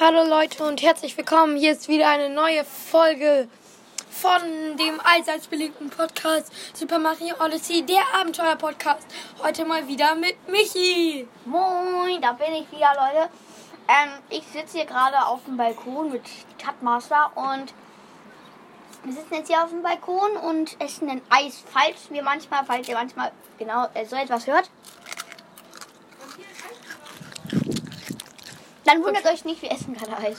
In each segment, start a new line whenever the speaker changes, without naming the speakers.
Hallo Leute und herzlich willkommen. Hier ist wieder eine neue Folge von dem allseits beliebten Podcast Super Mario Odyssey, der Abenteuer-Podcast. Heute mal wieder mit Michi.
Moin, da bin ich wieder, Leute. Ähm, ich sitze hier gerade auf dem Balkon mit Cutmaster und wir sitzen jetzt hier auf dem Balkon und essen ein Eis, falls wir manchmal, falls ihr manchmal genau äh, so etwas hört. Dann wundert euch nicht, wir essen gerade Eis.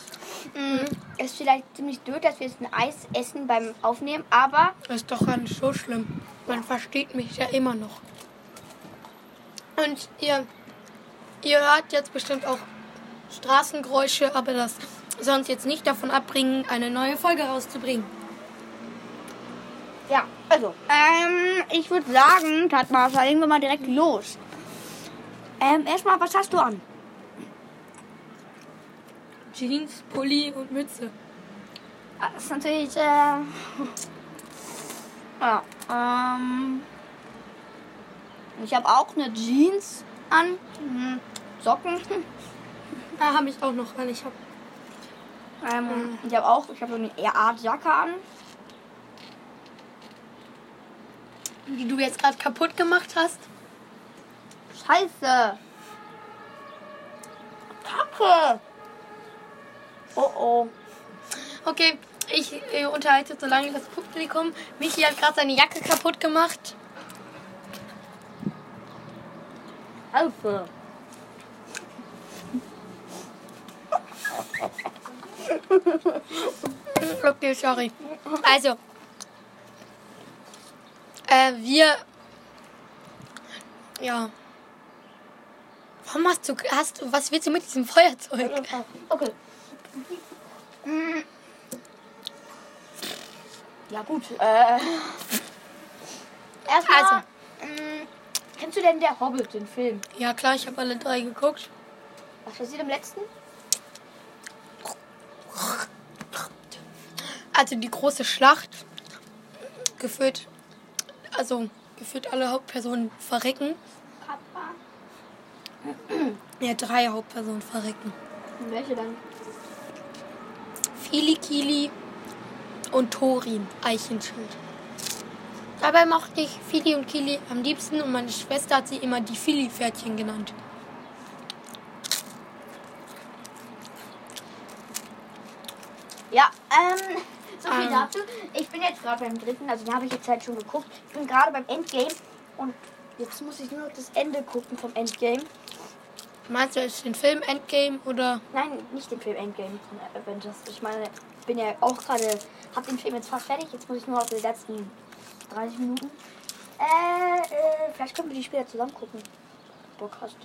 Mm, Es ist vielleicht ziemlich blöd, dass wir jetzt ein Eis essen beim Aufnehmen, aber
Das ist doch gar nicht so schlimm. Man versteht mich ja immer noch. Und ihr, ihr hört jetzt bestimmt auch Straßengeräusche, aber das soll uns jetzt nicht davon abbringen, eine neue Folge rauszubringen.
ja, also, ähm, ich würde sagen, Tatmaster, legen wir mal direkt los. Ähm, erstmal, was hast du an?
Jeans, Pulli und Mütze.
Ah, Das ist natürlich, äh, ja, ähm, ich habe auch eine Jeans an, mhm. Socken,
Da habe ich auch noch an. Ich habe
ähm, ich habe auch, ich habe so eine eher Art Jacke an.
die du jetzt gerade kaputt gemacht hast.
Scheiße. Kacke. Oh oh.
Okay, ich äh, unterhalte so lange das Publikum. Michi hat gerade seine Jacke kaputt gemacht.
Hilfe.
Okay, sorry. Also, äh, wir, ja. Warum hast du, hast du, was willst du mit diesem Feuerzeug?
Okay. Mm. Ja gut. Äh. Erstmal.
Also.
mm, kennst du denn der Hobbit, den Film?
Ja klar, ich habe alle drei geguckt.
Was passiert im letzten?
Also die große Schlacht geführt, also geführt alle Hauptpersonen verrecken.
Papa.
Ja, drei Hauptpersonen verrecken.
Und welche dann?
Fili Kili und Thorin Eichenschild. Dabei mochte ich Fili und Kili am liebsten und meine Schwester hat sie immer die Fili-Pferdchen genannt.
Ja, ähm, so viel
Ah.
dazu. Ich bin jetzt gerade beim dritten, also den habe ich jetzt halt schon geguckt. Ich bin gerade beim Endgame und jetzt muss ich nur noch das Ende gucken vom Endgame.
Meinst du jetzt den Film Endgame oder?
Nein, nicht den Film Endgame von Avengers. Ich meine, ich bin ja auch gerade, hab den Film jetzt fast fertig. Jetzt muss ich nur auf die letzten 30 Minuten. Äh, äh, vielleicht können wir die später zusammen gucken. Bock hast.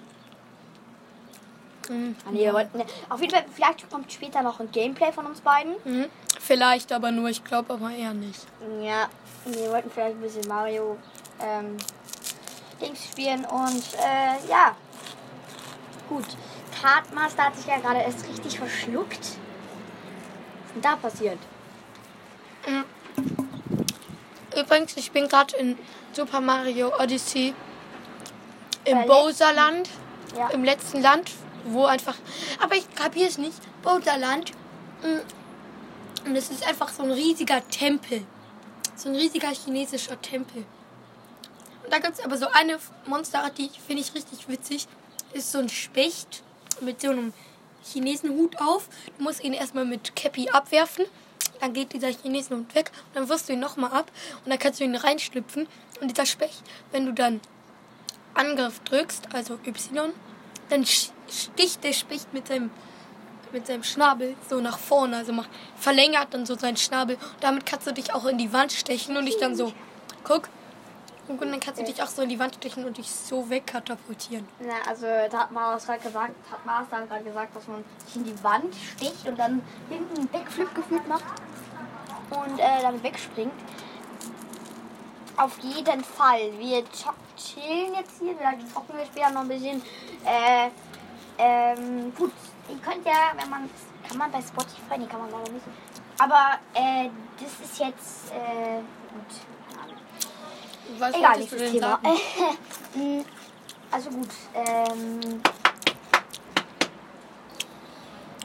Hm,
Ah, nee, wir wollten, ne. Auf jeden Fall, vielleicht kommt später noch ein Gameplay von uns beiden.
hm, vielleicht aber nur, ich glaube aber eher nicht.
Ja, wir wollten vielleicht ein bisschen Mario ähm, Dings spielen und äh, ja. Gut. Kartmaster hat sich ja gerade erst richtig verschluckt. Was ist denn da passiert?
Übrigens, ich bin gerade in Super Mario Odyssey im. Bowserland,
Ja.
im letzten Land, wo einfach. Aber ich kapiere es nicht. Bowserland. mm, Und es ist einfach so ein riesiger Tempel. So ein riesiger chinesischer Tempel. Und da gibt es aber so eine Monsterart, die finde ich richtig witzig. Ist so ein Specht mit so einem Chinesenhut auf. Du musst ihn erstmal mit Cappy abwerfen. Dann geht dieser Chinesenhut weg. Und dann wirfst du ihn nochmal ab. Und dann kannst du ihn reinschlüpfen. Und dieser Specht, wenn du dann Angriff drückst, also Y, dann sticht der Specht mit seinem, mit seinem Schnabel so nach vorne. Also macht, verlängert dann so seinen Schnabel. Und damit kannst du dich auch in die Wand stechen und dich dann so, guck. Und dann kannst du dich auch so in die Wand stechen und dich so wegkatapultieren.
Na, also da hat Master gerade gesagt, hat Master gerade gesagt, dass man sich in die Wand sticht und dann hinten einen Backflip gefühlt macht und äh, dann wegspringt. Auf jeden Fall. Wir chillen jetzt hier, vielleicht zocken wir später noch ein bisschen. Äh, ähm, gut, ihr könnt ja, wenn man, kann man bei Spotify, nee, kann man leider nicht. Aber äh, das ist jetzt, äh, gut
was
Egal, nächstes Thema. Hm, also gut, ähm.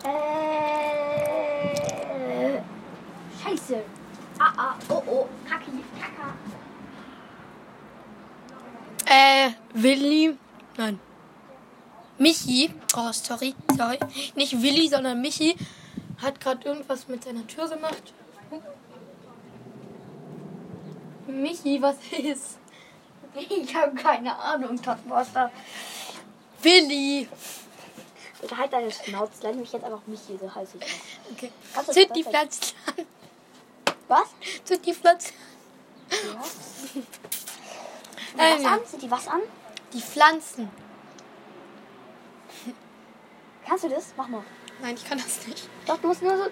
Äh, Scheiße. Ah, ah, oh, oh, Kacki, Kacka.
Äh, Willi. Nein. Michi. Oh, sorry, sorry. Nicht Willi, sondern Michi hat gerade irgendwas mit seiner Tür gemacht. Michi, was ist?
Ich habe keine Ahnung, Totmaster.
Willi.
Bitte halt deine Schnauze. Nenn mich jetzt einfach Michi, so heiße ich.
Okay. Sind die Pflanzen?
Was?
Sind die Pflanzen?
Ja.
Ähm,
was an? Sind die was an?
Die Pflanzen.
Kannst du das? Mach mal.
Nein, ich kann das nicht.
Doch, du musst nur so.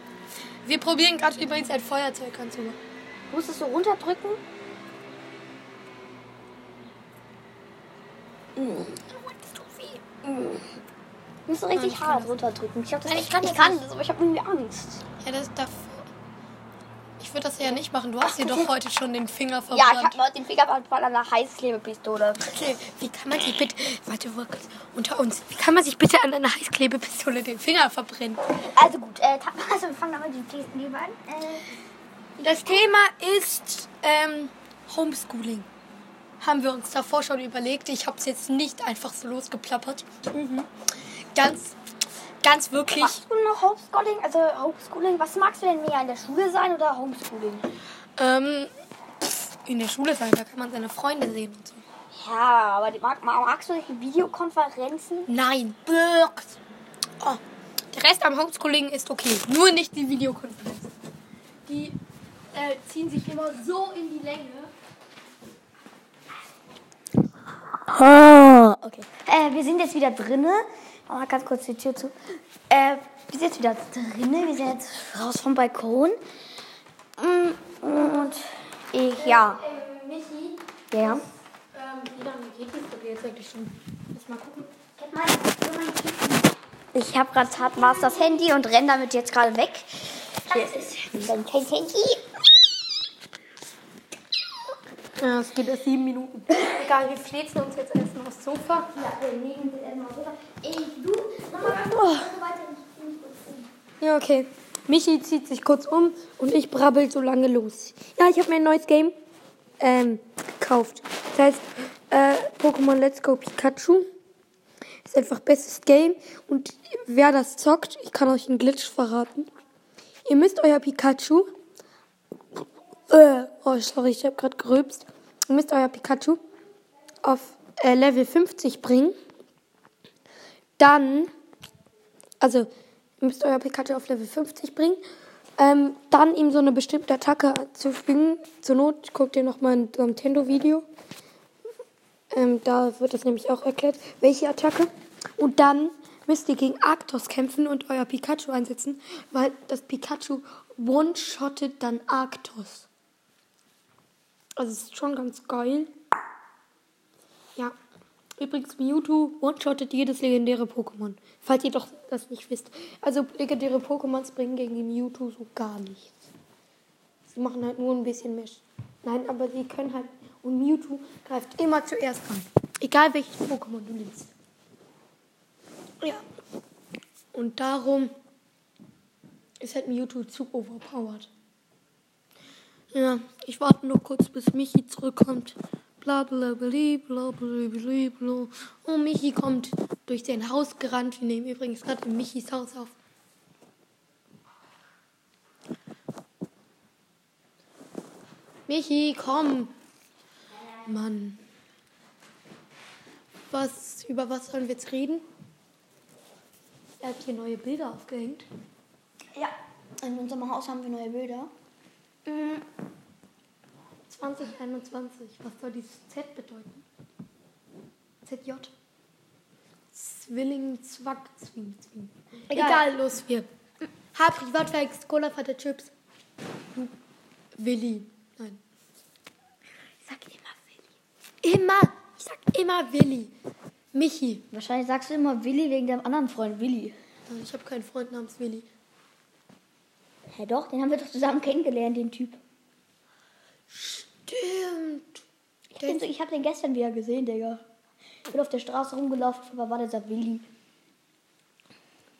Wir probieren gerade übrigens ein Feuerzeug anzumachen.
Du musst es so runterdrücken. Du musst so richtig
ich kann
hart runterdrücken. Ich, glaub, das
Nein, ich kann
ich
das
kann
nicht.
das, aber ich habe irgendwie Angst.
Ja, das darf. Ich würde das ja nicht machen. Du hast dir doch heute schon den Finger
Ja,
verbrannt.
ich habe heute den Finger voll an der Heißklebepistole.
Okay, wie kann man sich bitte. Warte, kurz. Unter uns. Wie kann man sich bitte an einer Heißklebepistole den Finger verbrennen?
Also gut, äh, also wir fangen damit die Liebe an. Äh,
Das Thema ist ähm, Homeschooling. Haben wir uns davor schon überlegt. Ich habe es jetzt nicht einfach so losgeplappert. Mhm. Ganz, ganz wirklich.
machst du noch Homeschooling? Also Homeschooling, was magst du denn mehr? In der Schule sein oder Homeschooling?
Ähm, in der Schule sein, da kann man seine Freunde sehen und so.
Ja, aber mag, magst du solche Videokonferenzen?
Nein. Birks. Oh, der Rest am Homeschooling ist okay. Nur nicht die Videokonferenz. Die äh, ziehen sich immer so in die Länge.
Okay. Äh, wir sind jetzt wieder drinne. Mach mal ganz kurz die Tür zu. Äh, wir sind jetzt wieder drinne. Wir sind jetzt raus vom Balkon. Mm, Und ich, ja.
Ähm, Michi,
Ja.
ähm, wie lange geht die Folge jetzt eigentlich schon? Lass mal gucken.
Ich habe gerade Tatmasters Handy und renne damit jetzt gerade weg. Hier ist mein kleines Handy.
Ja, es geht erst sieben Minuten. Egal, wir flitzen uns jetzt erstmal aufs Sofa.
Ja, wir legen sie erstmal rüber. Ey, du, mach mal so weiter.
Ja, okay. Michi zieht sich kurz um und ich brabbel so lange los. Ja, ich habe mir ein neues Game ähm, gekauft. Das heißt äh, Pokémon Let's Go Pikachu. Ist einfach bestes Game. Und wer das zockt, ich kann euch einen Glitch verraten. Ihr müsst euer Pikachu. Äh, oh, sorry, ich habe gerade gerülpst. Ihr müsst euer Pikachu auf äh, Level 50 bringen. Dann also ihr müsst euer Pikachu auf Level 50 bringen. Ähm, dann ihm so eine bestimmte Attacke zufügen. Zur Not guckt ihr nochmal ein Nintendo-Video. Ähm, da wird das nämlich auch erklärt, welche Attacke. Und dann müsst ihr gegen Arctos kämpfen und euer Pikachu einsetzen, weil das Pikachu one-shottet dann Arctos. Also es ist schon ganz geil. Ja. Übrigens, Mewtwo one-shottet jedes legendäre Pokémon. Falls ihr doch das nicht wisst. Also legendäre Pokémons bringen gegen die Mewtwo so gar nichts. Sie machen halt nur ein bisschen mehr. Sch- Nein, aber sie können halt. Und Mewtwo greift immer zuerst an. Egal welches Pokémon du nimmst. Ja. Und darum ist halt Mewtwo zu overpowered. Ja, ich warte nur kurz, bis Michi zurückkommt. Bla bla bla bla bla bla bla. Und Michi kommt durch sein Haus gerannt. Wir nehmen übrigens gerade in Michis Haus auf. Michi, komm. Mann. Was, über was sollen wir jetzt reden? Er hat hier neue Bilder aufgehängt.
Ja, in unserem Haus haben wir neue Bilder. Mhm.
2021. Was soll dieses Z bedeuten? ZJ. Zwilling, Zwack, Zwing, Zwing.
Egal.
Egal, los, wir. Ha, Privatwerk, Cola, Vater, Chips. Du, Willi. Nein. Ich sag immer Willi. Immer. Ich sag immer Willi. Michi.
Wahrscheinlich sagst du immer Willi wegen deinem anderen Freund Willi.
Ich habe keinen Freund namens Willi.
Hä, doch, den haben wir doch zusammen kennengelernt, den Typ.
Stimmt.
Ich, bin so, ich habe den gestern wieder gesehen, Digga. Ich bin auf der Straße rumgelaufen, aber war dieser Willi.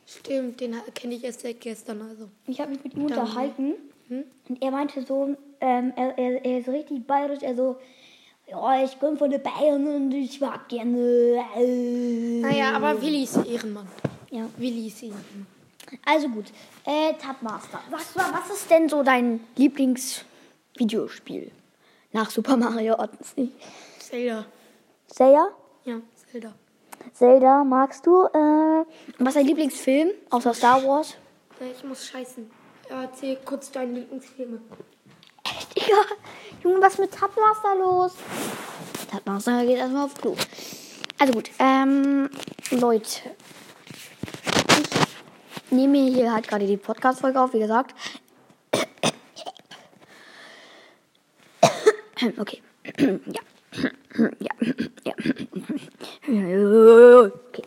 Stimmt, den kenne ich erst seit gestern. Also.
Ich habe mich mit ihm unterhalten. Und er meinte so, ähm, er, er, er ist richtig bayerisch, er so, ja, ich komme von den Bayern und ich mag gerne. Äh.
Naja, aber Willi ist Ehrenmann.
Ja.
Willi ist Ehrenmann.
Also gut, äh, Tabmaster. Was, war- was ist denn so dein Lieblingsvideospiel? Nach Super Mario Odyssey.
Zelda.
Zelda?
Ja, Zelda.
Zelda magst du? Äh, was ist dein Lieblingsfilm außer Star Wars?
Äh, Ich muss scheißen. Erzähl kurz deine Lieblingsfilme.
Echt, Digga. Junge, was ist mit Tabmaster los? Tabmaster geht erstmal auf Klo. Also gut, ähm, Leute. Nehme hier halt gerade die Podcast-Folge auf, wie gesagt. Okay. Ja. Ja. Ja. Okay.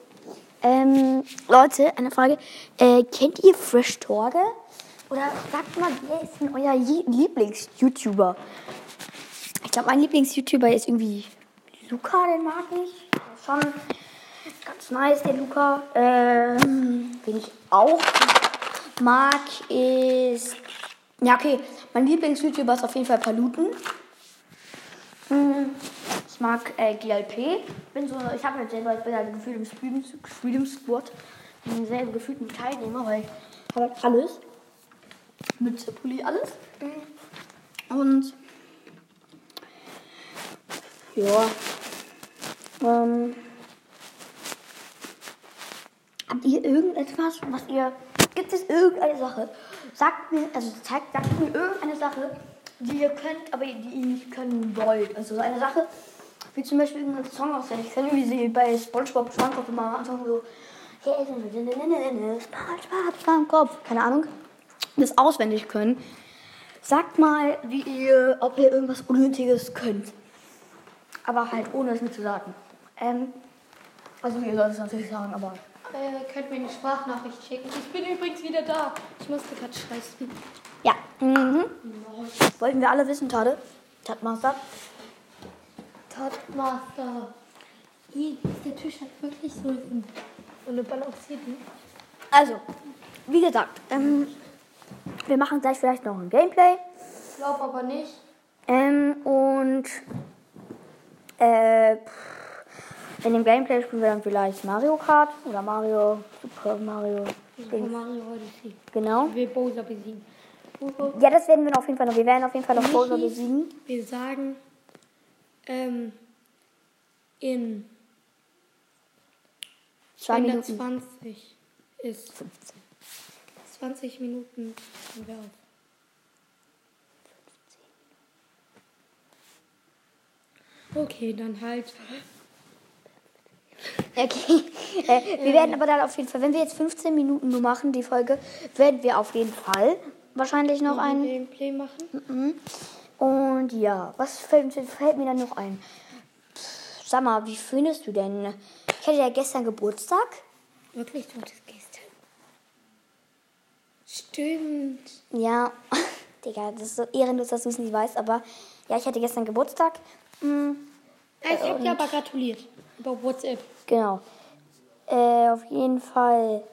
Ähm, Leute, eine Frage. Äh, kennt ihr Fresh Torge? Oder sagt mal, wer ist denn euer Lieblings-YouTuber? Ich glaube, mein Lieblings-YouTuber ist irgendwie Luca, den mag ich. Schon ganz nice, der Luca. Ähm, wen ich auch mag, ist. Ja, okay. Mein Lieblings-YouTuber ist auf jeden Fall Paluten. Hm, Ich mag äh, GLP. Bin so, ich habe halt selber, ich bin halt gefühlt im Stream, Stream Squad. Bin selber gefühlt ein Teilnehmer, weil ich habe halt alles. Mütze, Pulli, alles. Und ja. Ähm, habt ihr irgendetwas, was ihr. Gibt es irgendeine Sache? Sagt mir, also zeigt, sagt mir irgendeine Sache, die ihr könnt, aber die ihr nicht können wollt. Also so eine Sache, wie zum Beispiel irgendeinen Song auswendig können, wie sie bei Spongebob Schwammkopf immer am Anfang so. Spongebob Schwammkopf. Keine Ahnung. Das auswendig können. Sagt mal, wie ihr, ob ihr irgendwas Unnötiges könnt. Aber halt ohne es mir zu sagen. Ähm, also ihr sollt es natürlich sagen, aber.
Äh, könnt mir eine Sprachnachricht schicken. Ich bin übrigens wieder da. Ich musste gerade scheißen.
Ja. Mhm. Wollten wir alle wissen, Tade? Tatmaster.
Todmaster. Ih, Der Tisch hat wirklich so eine balancierten.
Also, wie gesagt, ähm, wir machen gleich vielleicht noch ein Gameplay.
Ich glaube aber nicht.
Ähm, und äh, pff, in dem Gameplay spielen wir dann vielleicht Mario Kart oder Mario Super Mario.
Super Mario Odyssey.
Genau.
Will Bowser besiegen.
Ja, das werden wir auf jeden Fall noch. Wir werden auf jeden Fall noch Bowser besiegen.
Wir sagen, ähm, in
Zwei
wenn der
Minuten.
20 ist 20 Minuten sind wir auf. Okay, dann halt.
Okay. Äh, wir werden aber dann auf jeden Fall, wenn wir jetzt 15 Minuten nur machen, die Folge, werden wir auf jeden Fall wahrscheinlich noch
ein. Gameplay machen.
Mhm. Und ja, was fällt, fällt mir dann noch ein? Sag mal, wie findest du denn? Ich hatte ja gestern Geburtstag.
Wirklich, du hattest gestern. Stimmt.
Ja, Digga, das ist so ehrenlos, dass du es nicht weißt, aber ja, ich hatte gestern Geburtstag.
Ja, ich habe dir aber gratuliert. Über WhatsApp.
genau. Äh, auf jeden Fall.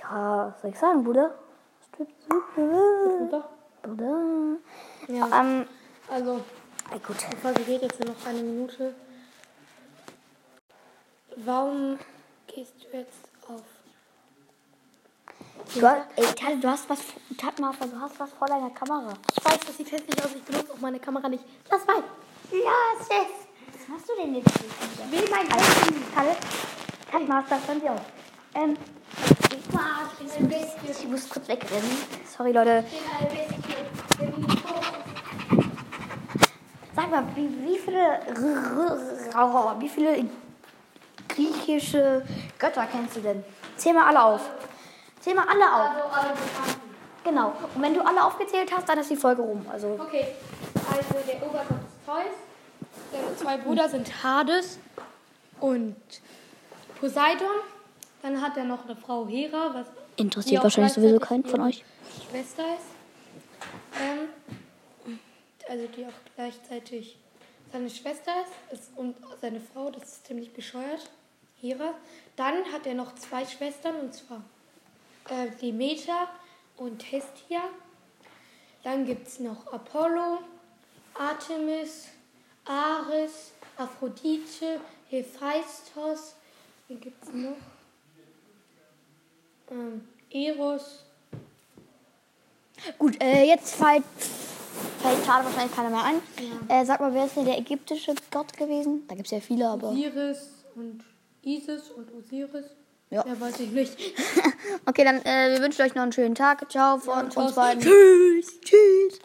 Ja, was soll ich sagen, Bruder?
Oder?
Bruder.
Ja.
Ähm,
Also,
äh, gut.
die Folge geht jetzt nur noch eine Minute. Warum gehst du jetzt auf?
Du hast, ey, Tante, du hast was, Tatmaster, du hast was vor deiner Kamera.
Ich weiß, das sieht hässlich aus. Ich benutze auch meine Kamera nicht. Lass mal.
Lass es! Du denn jetzt? Ich will mein also, Kalle, Tatmaster, hören Sie auf. Ähm, ich muss kurz wegrennen. Sorry, Leute. Sag mal, wie, wie viele wie viele griechische Götter kennst du denn? Zähl mal alle auf. Zähl mal alle auf.
Also.
Genau. Und wenn du alle aufgezählt hast, dann ist die Folge rum. Also
Okay, also der Obergott ist Zeus. Seine zwei Brüder sind Hades und Poseidon. Dann hat er noch eine Frau Hera, was
interessiert wahrscheinlich sowieso keinen von euch.
Schwester ist. Ähm, also die auch gleichzeitig seine Schwester ist, ist und seine Frau, das ist ziemlich bescheuert. Hera. Dann hat er noch zwei Schwestern und zwar äh, Demeter und Hestia. Dann gibt es noch Apollo, Artemis, Ares, Aphrodite, Hephaistos. Wen gibt es noch? Ähm, Eros.
Gut, äh, jetzt fällt, fällt gerade wahrscheinlich keiner mehr ein. Äh, sag mal, wer ist denn der ägyptische Gott gewesen? Da gibt es ja viele, aber.
Osiris und Isis und Osiris.
Ja.
Ja, weiß ich nicht.
Okay, dann äh, wir wünschen euch noch einen schönen Tag. Ciao von
ciao.
uns beiden.
Tschüss. Tschüss.